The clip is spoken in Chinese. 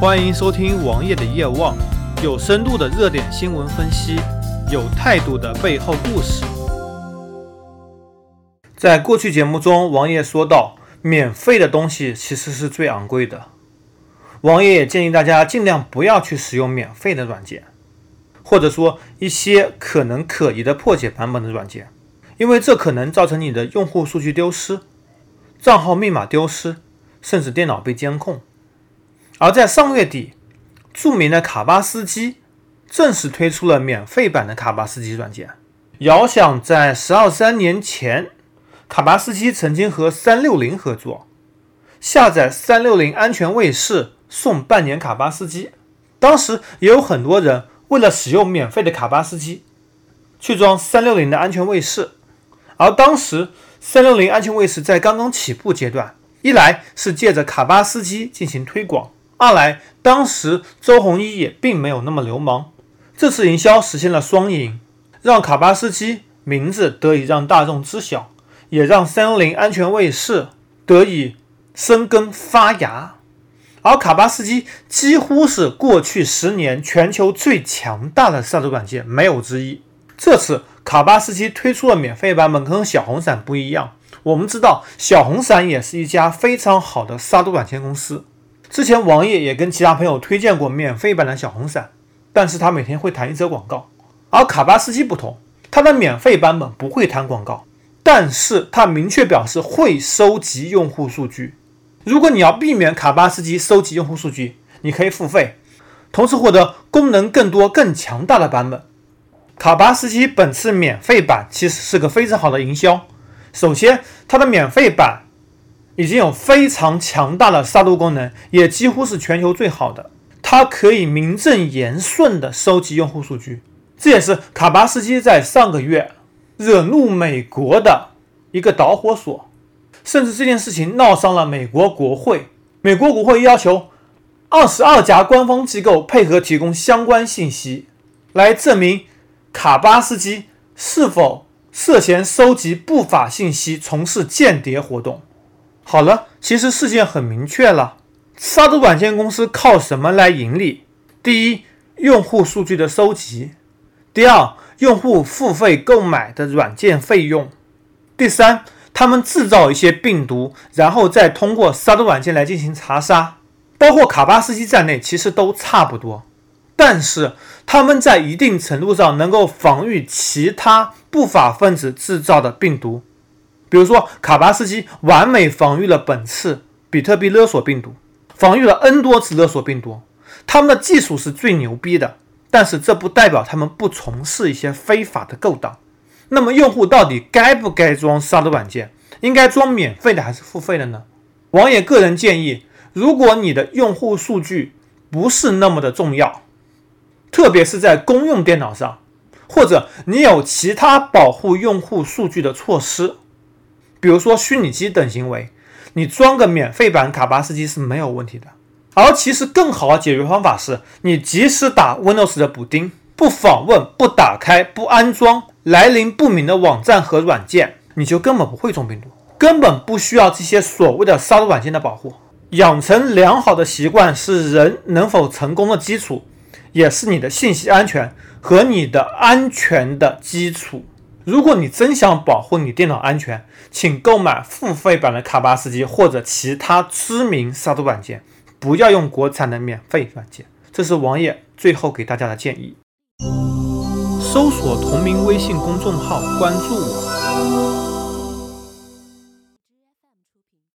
欢迎收听王爷的夜望，有深度的热点新闻分析，有态度的背后故事。在过去节目中，王爷说到，免费的东西其实是最昂贵的。王爷也建议大家尽量不要去使用免费的软件，或者说一些可能可疑的破解版本的软件，因为这可能造成你的用户数据丢失、账号密码丢失，甚至电脑被监控。而在上月底，著名的卡巴斯基正式推出了免费版的卡巴斯基软件。遥想在十二三年前，卡巴斯基曾经和三六零合作，下载三六零安全卫士送半年卡巴斯基。当时也有很多人为了使用免费的卡巴斯基，去装三六零的安全卫士。而当时三六零安全卫士在刚刚起步阶段，一来是借着卡巴斯基进行推广。二来，当时周鸿祎也并没有那么流氓，这次营销实现了双赢，让卡巴斯基名字得以让大众知晓，也让三六零安全卫士得以生根发芽。而卡巴斯基几乎是过去十年全球最强大的杀毒软件，没有之一。这次卡巴斯基推出了免费版本，跟小红伞不一样。我们知道，小红伞也是一家非常好的杀毒软件公司。之前王爷也跟其他朋友推荐过免费版的小红伞，但是他每天会弹一则广告。而卡巴斯基不同，它的免费版本不会弹广告，但是它明确表示会收集用户数据。如果你要避免卡巴斯基收集用户数据，你可以付费，同时获得功能更多、更强大的版本。卡巴斯基本次免费版其实是个非常好的营销。首先，它的免费版。已经有非常强大的杀毒功能，也几乎是全球最好的。它可以名正言顺地收集用户数据，这也是卡巴斯基在上个月惹怒美国的一个导火索。甚至这件事情闹上了美国国会，美国国会要求二十二家官方机构配合提供相关信息，来证明卡巴斯基是否涉嫌收集不法信息，从事间谍活动。好了，其实事件很明确了，杀毒软件公司靠什么来盈利？第一，用户数据的收集；第二，用户付费购买的软件费用；第三，他们制造一些病毒，然后再通过杀毒软件来进行查杀。包括卡巴斯基在内，其实都差不多，但是他们在一定程度上能够防御其他不法分子制造的病毒。比如说，卡巴斯基完美防御了本次比特币勒索病毒，防御了 N 多次勒索病毒。他们的技术是最牛逼的，但是这不代表他们不从事一些非法的勾当。那么，用户到底该不该装杀毒软件？应该装免费的还是付费的呢？王爷个人建议，如果你的用户数据不是那么的重要，特别是在公用电脑上，或者你有其他保护用户数据的措施。比如说虚拟机等行为，你装个免费版卡巴斯基是没有问题的。而其实更好的解决方法是，你及时打 Windows 的补丁，不访问、不打开、不安装来历不明的网站和软件，你就根本不会中病毒，根本不需要这些所谓的杀毒软件的保护。养成良好的习惯是人能否成功的基础，也是你的信息安全和你的安全的基础。如果你真想保护你电脑安全，请购买付费版的卡巴斯基或者其他知名杀毒软件，不要用国产的免费软件。这是王爷最后给大家的建议。搜索同名微信公众号，关注我。